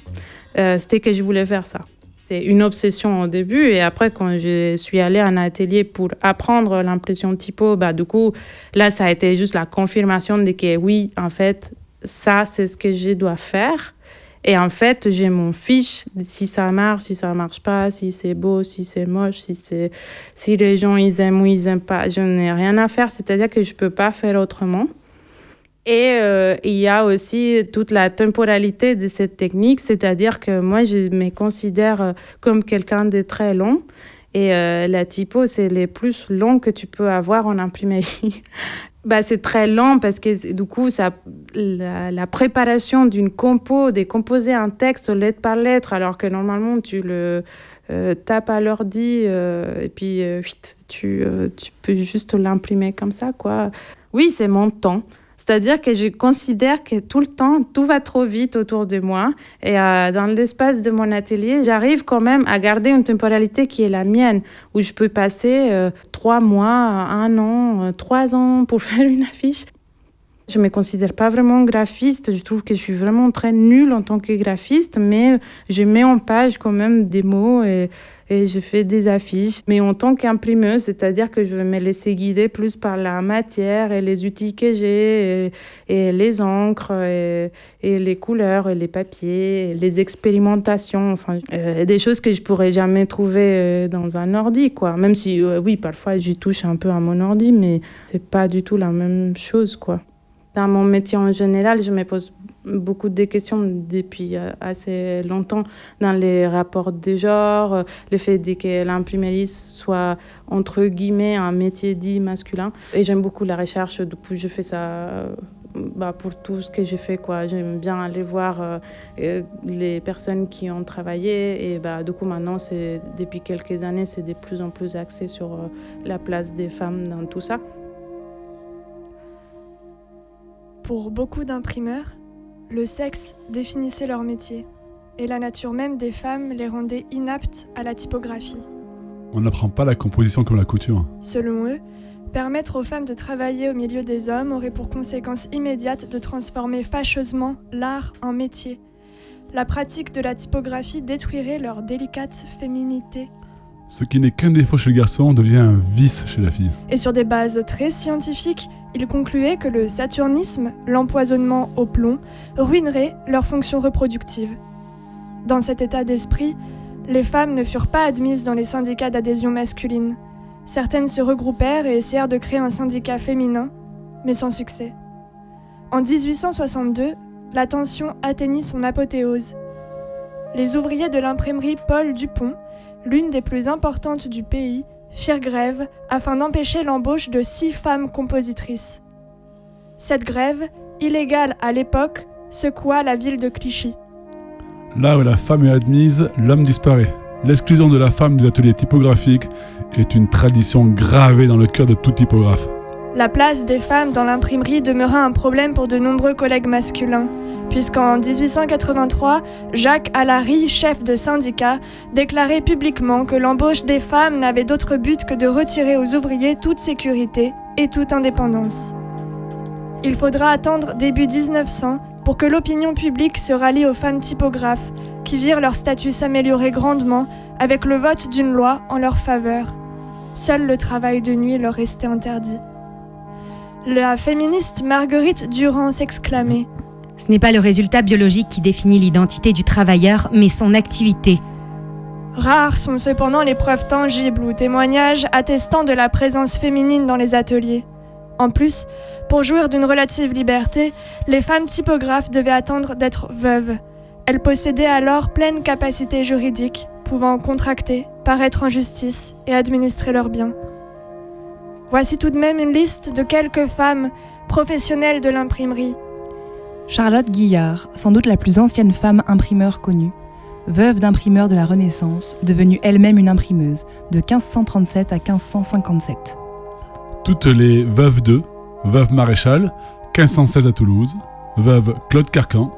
euh, c'était que je voulais faire ça. C'est une obsession au début et après quand je suis allée à un atelier pour apprendre l'impression typo, bah du coup là ça a été juste la confirmation de que oui en fait ça c'est ce que je dois faire et en fait, j'ai mon fiche si ça marche, si ça marche pas, si c'est beau, si c'est moche, si c'est si les gens ils aiment ou ils aiment pas. Je n'ai rien à faire, c'est-à-dire que je peux pas faire autrement. Et euh, il y a aussi toute la temporalité de cette technique, c'est-à-dire que moi je me considère euh, comme quelqu'un de très long. Et euh, la typo, c'est les plus longs que tu peux avoir en imprimerie. bah, c'est très lent parce que du coup, ça, la, préparation d'une compo, des composer un texte lettre par lettre, alors que normalement, tu le euh, tapes à l'ordi euh, et puis tu, tu peux juste l'imprimer comme ça, quoi. Oui, c'est mon temps. C'est-à-dire que je considère que tout le temps, tout va trop vite autour de moi. Et euh, dans l'espace de mon atelier, j'arrive quand même à garder une temporalité qui est la mienne, où je peux passer euh, trois mois, un an, euh, trois ans pour faire une affiche. Je ne me considère pas vraiment graphiste. Je trouve que je suis vraiment très nulle en tant que graphiste, mais je mets en page quand même des mots et je fais des affiches. Mais en tant qu'imprimeuse, c'est-à-dire que je vais me laisser guider plus par la matière et les outils que j'ai, et, les encres, et, les couleurs, et les papiers, et les expérimentations, enfin, euh, des choses que je pourrais jamais trouver euh, dans un ordi, quoi. Même si, euh, oui, parfois j'y touche un peu à mon ordi, mais c'est pas du tout la même chose, quoi. dans mon métier en général, je me pose beaucoup de questions depuis euh, assez longtemps dans les rapports de genre, euh, le fait que l'imprimerie soit entre guillemets un métier dit masculin. Et j'aime beaucoup la recherche, depuis je fais ça euh, bah, pour tout ce que j'ai fait. quoi. J'aime bien aller voir les personnes qui ont travaillé et bah, du coup maintenant, c'est, depuis quelques années, c'est de plus en plus axé sur la place des femmes dans tout ça. Pour beaucoup d'imprimeurs, le sexe définissait leur métier, et la nature même des femmes les rendait inaptes à la typographie. On n'apprend pas la composition comme la couture. Selon eux, permettre aux femmes de travailler au milieu des hommes aurait pour conséquence immédiate de transformer fâcheusement l'art en métier. La pratique de la typographie détruirait leur délicate féminité. Ce qui n'est qu'un défaut chez le garçon devient un vice chez la fille. Et sur des bases très scientifiques, il concluait que le saturnisme, l'empoisonnement au plomb, ruinerait leur fonction reproductive. Dans cet état d'esprit, les femmes ne furent pas admises dans les syndicats d'adhésion masculine. Certaines se regroupèrent et essayèrent de créer un syndicat féminin, mais sans succès. En 1862, la tension atteignit son apothéose. Les ouvriers de l'imprimerie Paul Dupont, l'une des plus importantes du pays, firent grève afin d'empêcher l'embauche de six femmes compositrices. Cette grève, illégale à l'époque, secoua la ville de Clichy. Là où la femme est admise, l'homme disparaît. L'exclusion de la femme des ateliers typographiques est une tradition gravée dans le cœur de tout typographe. La place des femmes dans l'imprimerie demeura un problème pour de nombreux collègues masculins, puisqu'en 1883, Jacques Allary, chef de syndicat, déclarait publiquement que l'embauche des femmes n'avait d'autre but que de retirer aux ouvriers toute sécurité et toute indépendance. Il faudra attendre début 1900 pour que l'opinion publique se rallie aux femmes typographes, qui virent leur statut s'améliorer grandement avec le vote d'une loi en leur faveur. Seul le travail de nuit leur restait interdit. La féministe Marguerite Durand s'exclamait Ce n'est pas le résultat biologique qui définit l'identité du travailleur, mais son activité. Rares sont cependant les preuves tangibles ou témoignages attestant de la présence féminine dans les ateliers. En plus, pour jouir d'une relative liberté, les femmes typographes devaient attendre d'être veuves. Elles possédaient alors pleine capacité juridique, pouvant contracter, paraître en justice et administrer leurs biens. Voici tout de même une liste de quelques femmes professionnelles de l'imprimerie. Charlotte Guillard, sans doute la plus ancienne femme imprimeur connue, veuve d'imprimeur de la Renaissance, devenue elle-même une imprimeuse, de 1537 à 1557. Toutes les veuves de, veuve maréchal, 1516 à Toulouse, veuve Claude Carcan,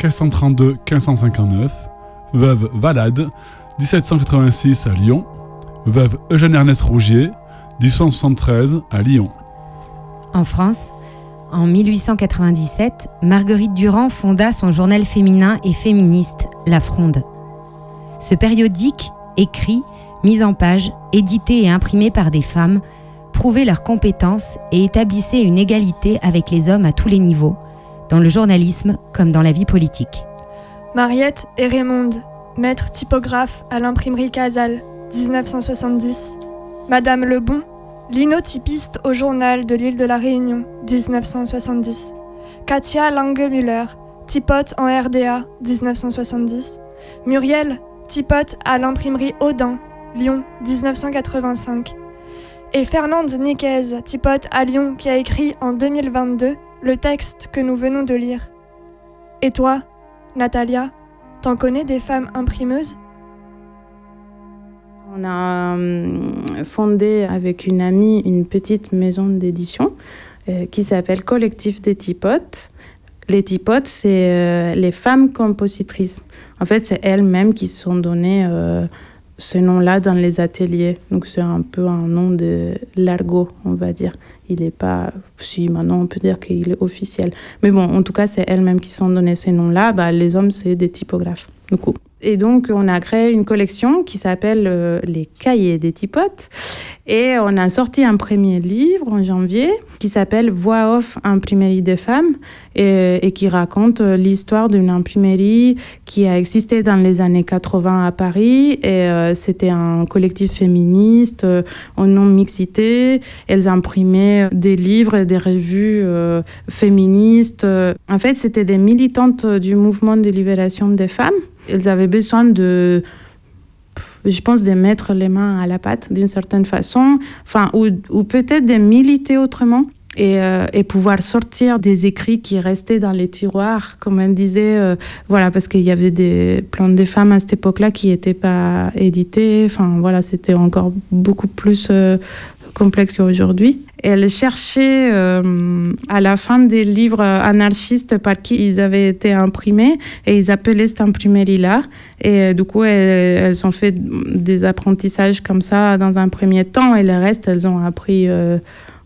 1532-1559, veuve Valade, 1786 à Lyon, veuve Eugène Ernest Rougier, 1873 à Lyon. En France, en 1897, Marguerite Durand fonda son journal féminin et féministe, La Fronde. Ce périodique, écrit, mis en page, édité et imprimé par des femmes, prouvait leurs compétences et établissait une égalité avec les hommes à tous les niveaux, dans le journalisme comme dans la vie politique. Mariette et Raymond, maître typographe à l'imprimerie Casal, 1970. Madame Lebon, linotypiste au journal de l'île de la Réunion, 1970. Katia Langemüller, typote en RDA, 1970. Muriel, typote à l'imprimerie Audin, Lyon, 1985. Et Fernande Niquez, typote à Lyon, qui a écrit en 2022 le texte que nous venons de lire. Et toi, Natalia, t'en connais des femmes imprimeuses? On a euh, fondé avec une amie une petite maison d'édition euh, qui s'appelle Collectif des Tipotes. Les tipotes, c'est euh, les femmes compositrices. En fait, c'est elles-mêmes qui se sont données ce nom-là dans les ateliers. Donc, c'est un peu un nom de l'argot, on va dire. Il n'est pas. Si, maintenant, on peut dire qu'il est officiel. Mais bon, en tout cas, c'est elles-mêmes qui se sont données ces noms-là. Bah, les hommes, c'est des typographes, du coup. Et donc, on a créé une collection qui s'appelle euh, Les Cahiers des Tipotes. Et on a sorti un premier livre en janvier qui s'appelle Voix off, imprimerie des femmes et, qui raconte euh, l'histoire d'une imprimerie qui a existé dans les années 80 à Paris. Et euh, c'était un collectif féministe euh, en non-mixité. Elles imprimaient des livres et des revues féministes. En fait, c'était des militantes du mouvement de libération des femmes. Elles avaient besoin de je pense, de mettre les mains à la pâte d'une certaine façon, enfin, ou, ou peut-être de militer autrement. Et, euh, et, pouvoir sortir des écrits qui restaient dans les tiroirs, comme on disait, euh, voilà, parce qu'il y avait des plans des femmes à cette époque-là qui n'étaient pas édités. Enfin, voilà, c'était encore beaucoup plus euh, complexe qu'aujourd'hui. Elle cherchait euh, à la fin des livres anarchistes par qui ils avaient été imprimés et ils appelaient cette imprimerie-là. Et euh, du coup, elles, elles, ont fait des apprentissages comme ça dans un premier temps et le reste, elles ont appris euh,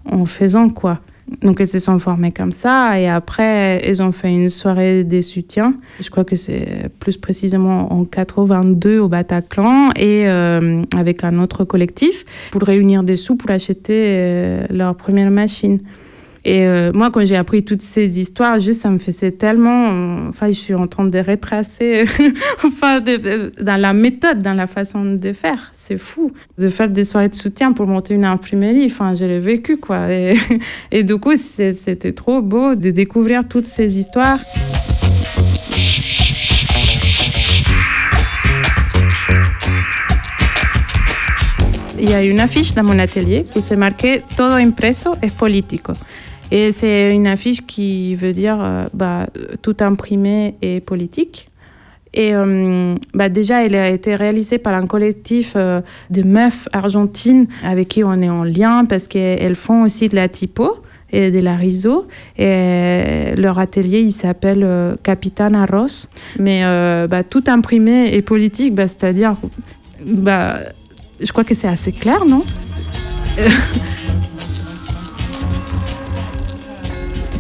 en faisant quoi. Donc, elles se sont formées comme ça. Et après, elles ont fait une soirée des soutiens. Je crois que c'est plus précisément en 82 au Bataclan et euh, avec un autre collectif pour réunir des sous pour acheter euh, leur première machine. Et euh, moi, quand j'ai appris toutes ces histoires, juste, ça me faisait tellement. euh, Enfin, je suis en train de retracer, enfin, dans la méthode, dans la façon de faire. C'est fou. De faire des soirées de soutien pour monter une imprimerie, enfin, je l'ai vécu, quoi. Et, et du coup, c'était trop beau de découvrir toutes ces histoires. Il y a une affiche dans mon atelier qui s'est marquée Todo impreso es político. Et c'est une affiche qui veut dire euh, bah, tout imprimé est politique. Et euh, bah, déjà, elle a été réalisée par un collectif euh, de meufs argentines avec qui on est en lien parce qu'elles font aussi de la typo et de la riso. Et leur atelier, il s'appelle Capitana Ross. Mais bah, tout imprimé est politique, bah, c'est-à-dire, bah, je crois que c'est assez clair, non?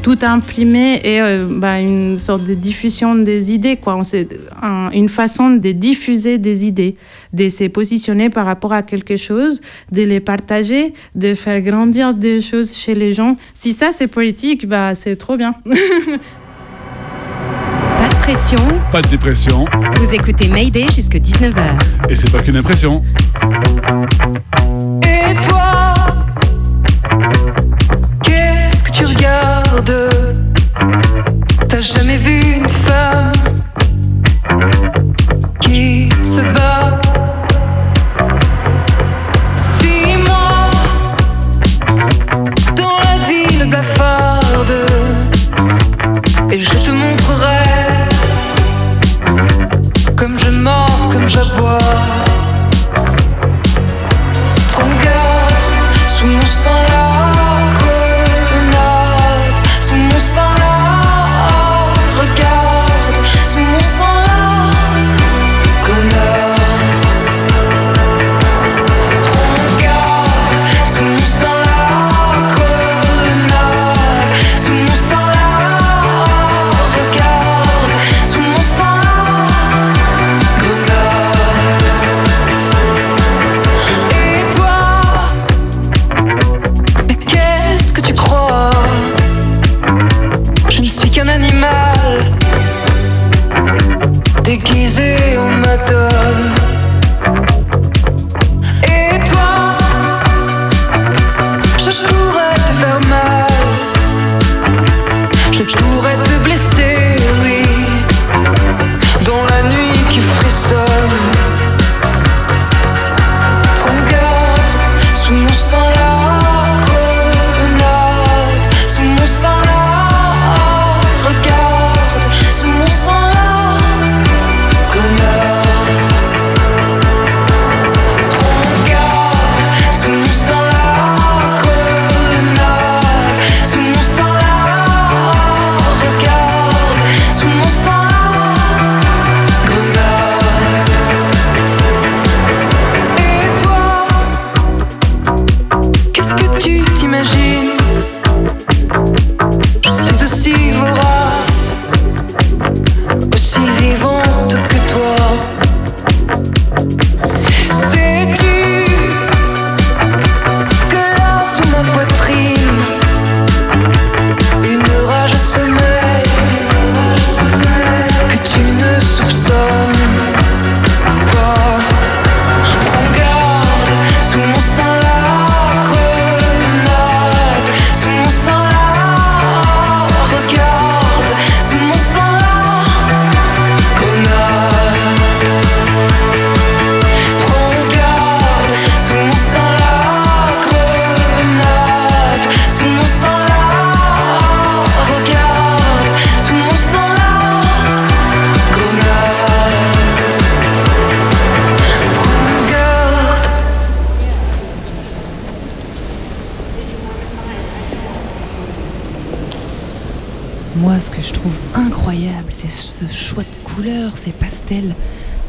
tout imprimé est euh, bah, une sorte de diffusion des idées, quoi. On sait, un, une façon de diffuser des idées, de se positionner par rapport à quelque chose, de les partager, de faire grandir des choses chez les gens. Si ça c'est politique, bah, c'est trop bien. Pas de pression. Pas de dépression. Vous écoutez Mayday jusque 19h. Et c'est pas qu'une impression. Et toi? T'as jamais vu une femme qui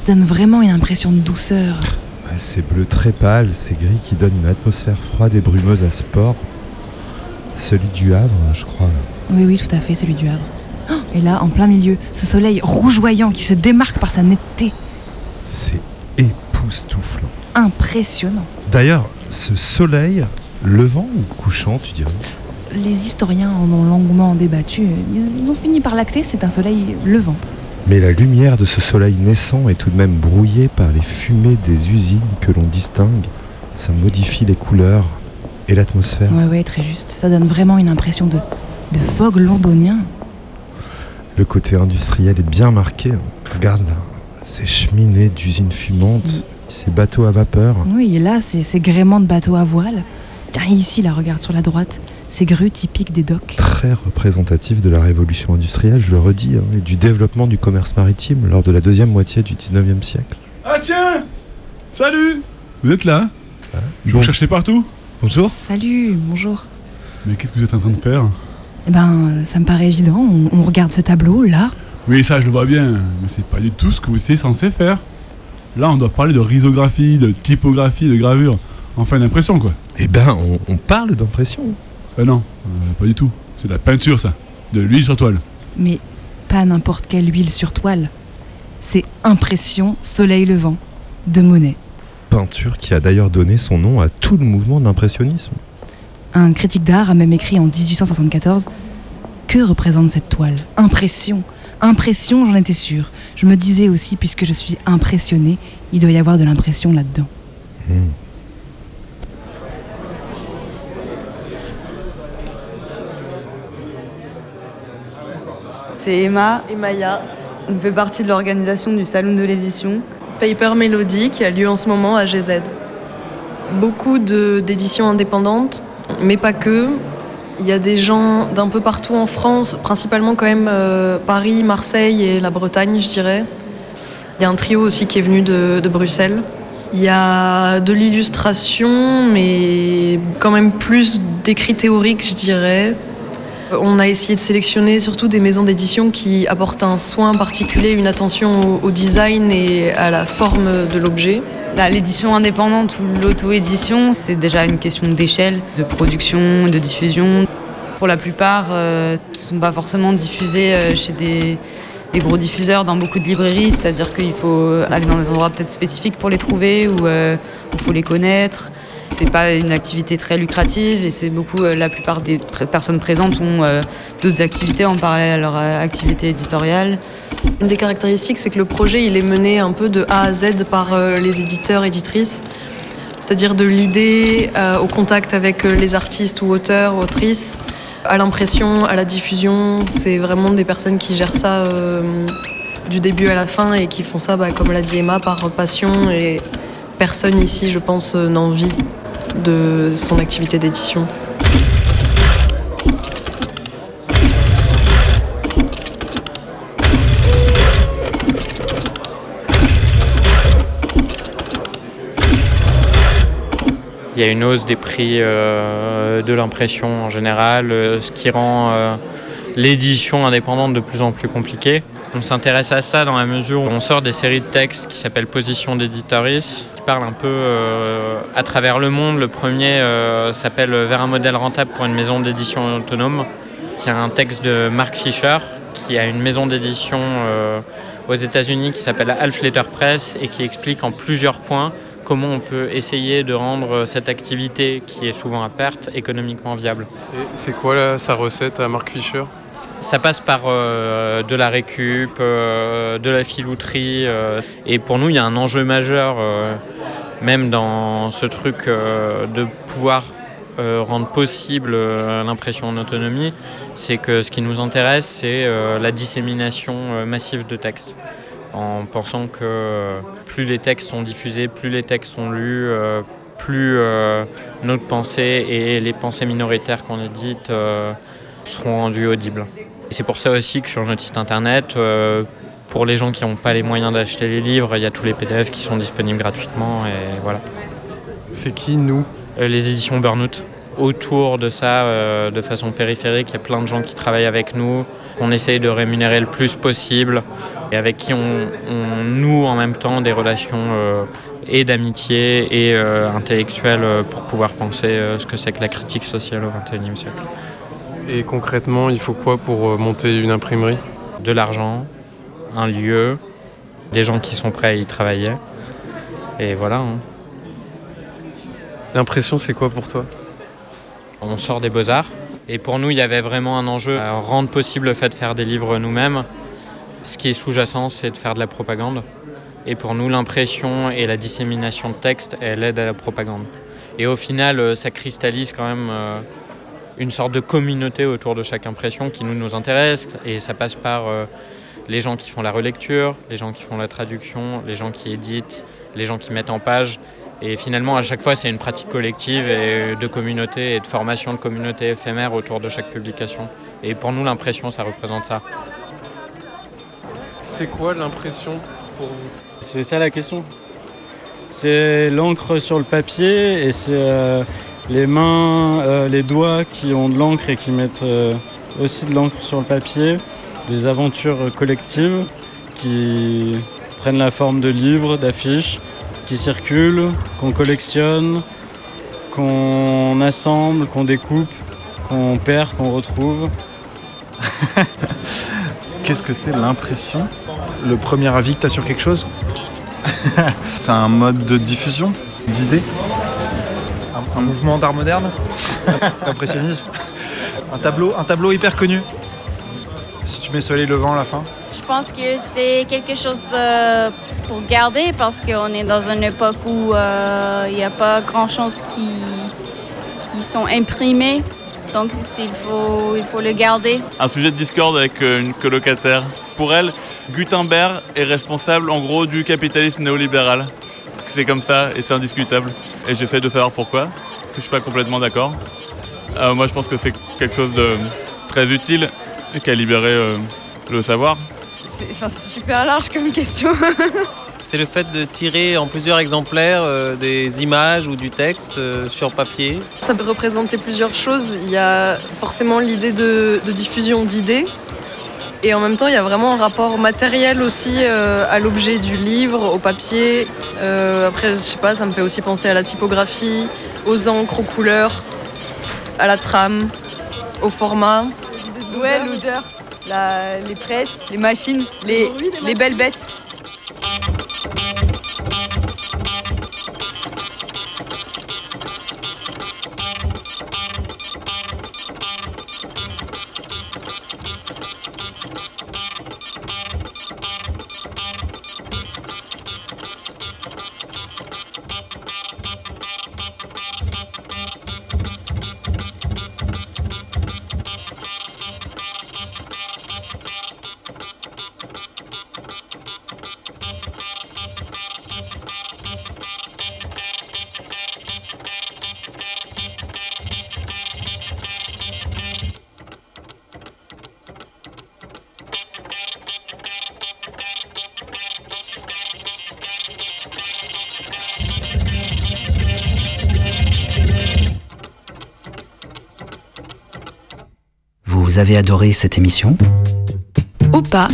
donne vraiment une impression de douceur. C'est bleu très pâle, c'est gris qui donne une atmosphère froide et brumeuse à sport. Celui du Havre, je crois. Oui, oui, tout à fait, celui du Havre. Oh, Et là, en plein milieu, ce soleil rougeoyant qui se démarque par sa netteté. C'est époustouflant. Impressionnant. D'ailleurs, ce soleil, levant ou couchant, tu dirais? Les historiens en ont longuement débattu. Ils ont fini par l'acter, c'est un soleil levant. Mais la lumière de ce soleil naissant est tout de même brouillée par les fumées des usines que l'on distingue. Ça modifie les couleurs et l'atmosphère. Ouais, ouais, très juste. Ça donne vraiment une impression de, de fog londonien. Le côté industriel est bien marqué. Regarde là, ces cheminées d'usines fumantes, ces bateaux à vapeur. Oui, et là, c'est ces gréements de bateaux à voile. Tiens, ici, là, regarde sur la droite, ces grues typiques des docks. Très représentatif de la révolution industrielle, je le redis, hein, et du développement du commerce maritime lors de la deuxième moitié du 19e siècle. Ah tiens Salut Vous êtes là? Je bon. vous cherchais partout? Bonjour Salut, bonjour. Mais qu'est-ce que vous êtes en train de faire? Eh ben, ça me paraît évident. On, on regarde ce tableau, là. Oui, ça je le vois bien, mais c'est pas du tout ce que vous étiez censé faire. Là, on doit parler de risographie, de typographie, de gravure. Enfin, d'impression quoi. Eh ben, on, on parle d'impression. Ben non, euh, pas du tout. C'est de la peinture ça. De l'huile sur toile. Mais pas n'importe quelle huile sur toile. C'est Impression Soleil Levant de Monet. Peinture qui a d'ailleurs donné son nom à tout le mouvement de l'impressionnisme. Un critique d'art a même écrit en 1874 Que représente cette toile? Impression. Impression, j'en étais sûre. Je me disais aussi, puisque je suis impressionné, il doit y avoir de l'impression là-dedans. C'est Emma. Et Maya. On fait partie de l'organisation du Salon de l'édition. Paper Melody qui a lieu en ce moment à GZ. Beaucoup d'éditions indépendantes, mais pas que. Il y a des gens d'un peu partout en France, principalement quand même euh, Paris, Marseille et la Bretagne, je dirais. Il y a un trio aussi qui est venu de, de Bruxelles. Il y a de l'illustration, mais quand même plus d'écrits théoriques, je dirais. On a essayé de sélectionner surtout des maisons d'édition qui apportent un soin particulier, une attention au, design et à la forme de l'objet. Là, L'édition indépendante ou l'auto-édition, c'est déjà une question d'échelle, de production, de diffusion. Pour la plupart, euh, ne sont pas forcément diffusés euh, chez des, gros diffuseurs dans beaucoup de librairies, c'est-à-dire qu'il faut aller dans des endroits peut-être spécifiques pour les trouver ou euh, il faut les connaître. C'est pas une activité très lucrative et c'est beaucoup, euh, la plupart des personnes présentes ont euh, d'autres activités en parallèle à leur euh, activité éditoriale. Une des caractéristiques, c'est que le projet, il est mené un peu de A à Z par les éditeurs, éditrices. C'est-à-dire de l'idée au contact avec les artistes ou auteurs, autrices, à l'impression, à la diffusion. C'est vraiment des personnes qui gèrent ça du début à la fin et qui font ça, bah, comme l'a dit Emma, par passion. Et personne ici, je pense, euh, n'en vit de son activité d'édition. Il y a une hausse des prix euh, de l'impression en général, euh, ce qui rend l'édition indépendante de plus en plus compliquée. On s'intéresse à ça dans la mesure où on sort des séries de textes qui s'appellent Position d'éditorice, qui parlent un peu euh, à travers le monde. Le premier euh, s'appelle Vers un modèle rentable pour une maison d'édition autonome, qui est un texte de Mark Fisher, qui a une maison d'édition euh, aux États-Unis qui s'appelle Half Letter Press et qui explique en plusieurs points comment on peut essayer de rendre cette activité, qui est souvent à perte, économiquement viable. Et c'est quoi sa recette à Mark Fisher? Ça passe par euh, de la récup, euh, de la filouterie. euh, et pour nous, il y a un enjeu majeur, même dans ce truc de pouvoir rendre possible l'impression en autonomie. C'est que ce qui nous intéresse, c'est la dissémination massive de textes. En pensant que plus les textes sont diffusés, plus les textes sont lus, plus notre pensée et les pensées minoritaires qu'on édite seront rendues audibles. Et c'est pour ça aussi que sur notre site internet, euh, pour les gens qui n'ont pas les moyens d'acheter les livres, il y a tous les PDF qui sont disponibles gratuitement et voilà. C'est qui nous Euh, Les éditions Burnout. autour de ça euh, de façon périphérique. Il y a plein de gens qui travaillent avec nous, qu'on essaye de rémunérer le plus possible et avec qui on, on noue en même temps des relations euh, et d'amitié et euh, intellectuelles euh, pour pouvoir penser ce que c'est que la critique sociale au XXIe siècle. Et concrètement, il faut quoi pour euh, monter une imprimerie? De l'argent, un lieu, des gens qui sont prêts à y travailler. Et voilà. hein. L'impression, c'est quoi pour toi? On sort des beaux-arts. Et pour nous, il y avait vraiment un enjeu à rendre possible le fait de faire des livres nous-mêmes. Ce qui est sous-jacent, c'est de faire de la propagande. Et pour nous, l'impression et la dissémination de textes, elle aide à la propagande. Et au final, euh, ça cristallise quand même euh, une sorte de communauté autour de chaque impression qui nous, nous intéresse. Et ça passe par euh, les gens qui font la relecture, les gens qui font la traduction, les gens qui éditent, les gens qui mettent en page. Et finalement, à chaque fois, c'est une pratique collective et de communauté et de formation de communauté éphémère autour de chaque publication. Et pour nous, l'impression, ça représente ça. C'est quoi l'impression pour vous? C'est ça la question. C'est l'encre sur le papier et c'est euh, les mains, euh, les doigts qui ont de l'encre et qui mettent euh, aussi de l'encre sur le papier. Des aventures collectives qui prennent la forme de livres, d'affiches, qui circulent, qu'on collectionne, qu'on assemble, qu'on découpe, qu'on perd, qu'on retrouve. Qu'est-ce que c'est l'impression? Le premier avis que tu as sur quelque chose? C'est un mode de diffusion d'idées un, mouvement d'art moderne D'impressionnisme un tableau, un tableau hyper connu Si tu mets Soleil Levant à la fin Je pense que c'est quelque chose euh, pour garder parce qu'on est dans une époque où euh, il n'y a pas grand-chose qui, qui sont imprimés. Donc il faut, il faut le garder. un sujet de discorde avec euh, une colocataire. Pour elle, Gutenberg est responsable en gros du capitalisme néolibéral. C'est comme ça et c'est indiscutable. Et j'essaie de savoir pourquoi, parce que je suis pas complètement d'accord. Euh, moi je pense que c'est quelque chose de très utile et qui a libéré euh, le savoir. C'est enfin, c'est super large comme question. C'est le fait de tirer en plusieurs exemplaires euh, des images ou du texte euh, sur papier. Ça peut représenter plusieurs choses. Il y a forcément l'idée de, de diffusion d'idées. Et en même temps, il y a vraiment un rapport matériel aussi euh, à l'objet du livre, au papier. Euh, après, je sais pas, ça me fait aussi penser à la typographie, aux encres, aux couleurs, à la trame, au format. Ouais, l'odeur, les presses, les machines, les, les belles bêtes. Vous avez adoré cette émission Ou pas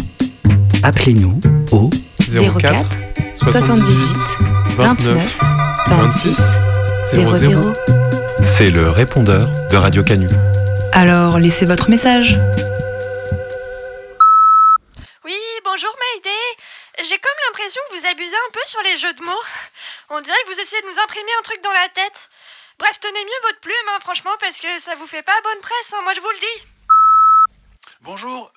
Appelez-nous au 04 78 29 26 00. C'est le répondeur de Radio Canu. Alors laissez votre message. Oui, bonjour Maïdé. J'ai comme l'impression que vous abusez un peu sur les jeux de mots. On dirait que vous essayez de nous imprimer un truc dans la tête. Bref, tenez mieux votre plume, hein, franchement, parce que ça vous fait pas bonne presse, hein, moi je vous le dis. Bonjour,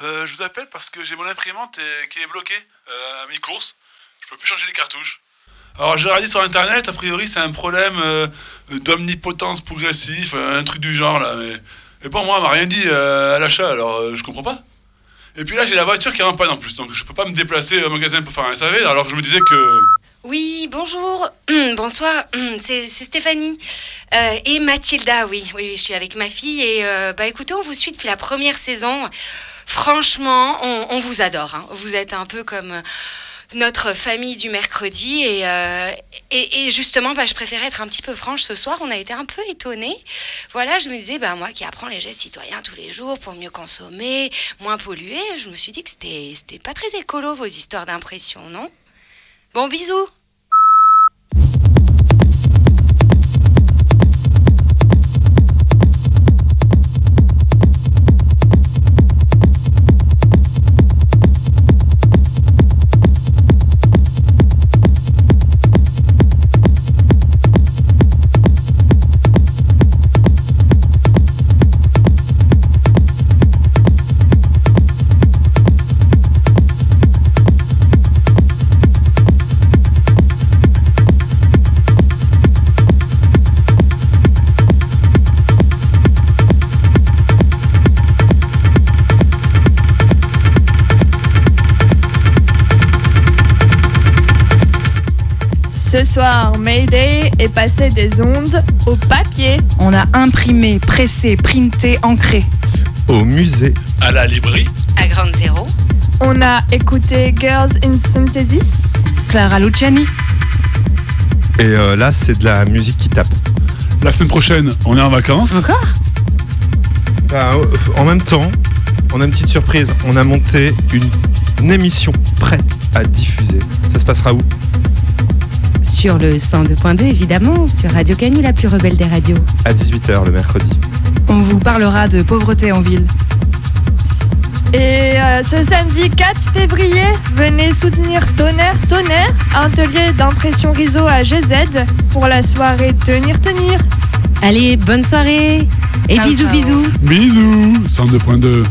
parce que j'ai mon imprimante qui est bloquée euh, à mi-course. Je peux plus changer les cartouches. Alors j'ai regardé sur internet, a priori c'est un problème euh, d'omnipotence progressif, un truc du genre là. Mais, mais bon, moi, on m'a rien dit euh, à l'achat, alors je comprends pas. Et puis là, j'ai la voiture qui est en panne en plus, donc je peux pas me déplacer au magasin pour faire un SAV, alors que je me disais que. Oui, bonjour, bonsoir, c'est Stéphanie. Euh, et Mathilda, oui, oui, je suis avec ma fille. Et euh, bah écoutez, on vous suit depuis la première saison. Franchement, on, on vous adore. hein. Vous êtes un peu comme euh, notre famille du mercredi. Et, et, et justement, bah, je préférais être un petit peu franche ce soir. On a été un peu étonnés. Voilà, je me disais, bah, moi qui apprends les gestes citoyens tous les jours pour mieux consommer, moins polluer, je me suis dit que c'était pas très écolo vos histoires d'impression, non? Bon, bisous soir, Mayday est passé des ondes au papier. On a imprimé, pressé, printé, ancré. Au musée. À la librairie. À Grande Zéro. On a écouté Girls in Synthesis. Clara Luciani. Et euh, là, c'est de la musique qui tape. La semaine prochaine, on est en vacances. Encore? Bah, en même temps, on a une petite surprise. On a monté une, une émission prête à diffuser. Ça se passera où? Sur le 102.2, évidemment, sur Radio Canu, la plus rebelle des radios. À 18h le mercredi. On vous parlera de pauvreté en ville. Et euh, ce samedi 4 février, venez soutenir Tonnerre Tonnerre, atelier d'impression réseau à GZ pour la soirée Tenir Tenir. Allez, bonne soirée et Ciao, bisous ciao. bisous. Bisous 102.2